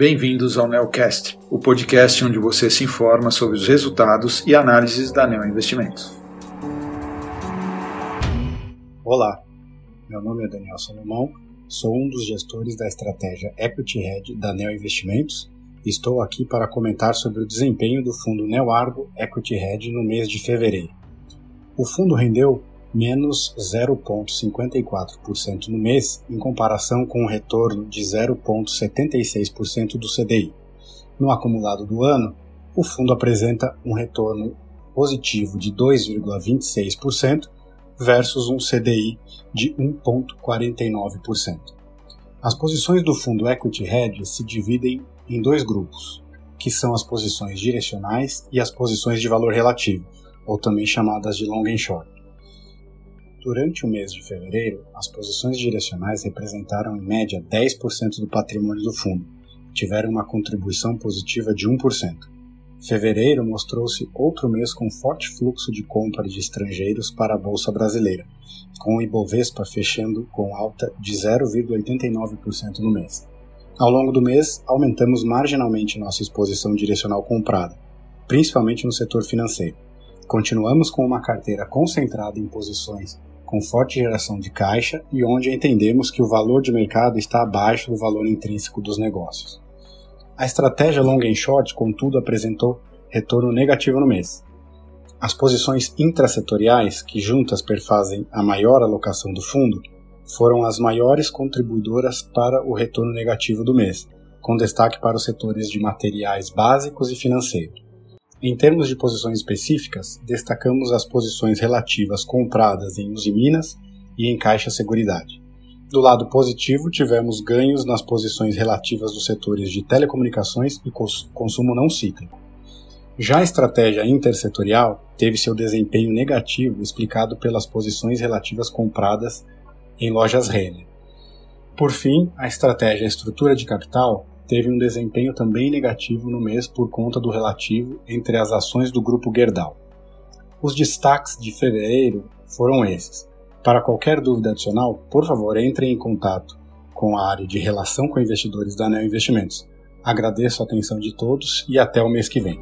Bem-vindos ao Neocast, o podcast onde você se informa sobre os resultados e análises da Neo Investimentos. Olá, meu nome é Daniel Salomão, sou um dos gestores da estratégia Equity Hedge da Neo Investimentos e estou aqui para comentar sobre o desempenho do fundo Neoargo Equity Hedge no mês de fevereiro. O fundo rendeu menos 0,54% no mês, em comparação com um retorno de 0,76% do CDI. No acumulado do ano, o fundo apresenta um retorno positivo de 2,26% versus um CDI de 1,49%. As posições do fundo Equity Hedge se dividem em dois grupos, que são as posições direcionais e as posições de valor relativo, ou também chamadas de long and short. Durante o mês de fevereiro, as posições direcionais representaram em média 10% do patrimônio do fundo tiveram uma contribuição positiva de 1%. Fevereiro mostrou-se outro mês com forte fluxo de compra de estrangeiros para a Bolsa Brasileira, com o Ibovespa fechando com alta de 0,89% no mês. Ao longo do mês, aumentamos marginalmente nossa exposição direcional comprada, principalmente no setor financeiro. Continuamos com uma carteira concentrada em posições com forte geração de caixa e onde entendemos que o valor de mercado está abaixo do valor intrínseco dos negócios. A estratégia long and short, contudo, apresentou retorno negativo no mês. As posições intrasetoriais, que juntas perfazem a maior alocação do fundo, foram as maiores contribuidoras para o retorno negativo do mês, com destaque para os setores de materiais básicos e financeiro. Em termos de posições específicas, destacamos as posições relativas compradas em Usiminas e em Caixa Seguridade. Do lado positivo, tivemos ganhos nas posições relativas dos setores de telecomunicações e consumo não cíclico. Já a estratégia intersetorial teve seu desempenho negativo explicado pelas posições relativas compradas em lojas Renner. Por fim, a estratégia estrutura de capital teve um desempenho também negativo no mês por conta do relativo entre as ações do grupo Gerdau. Os destaques de fevereiro foram esses. Para qualquer dúvida adicional, por favor, entre em contato com a área de relação com investidores da Neo Investimentos. Agradeço a atenção de todos e até o mês que vem.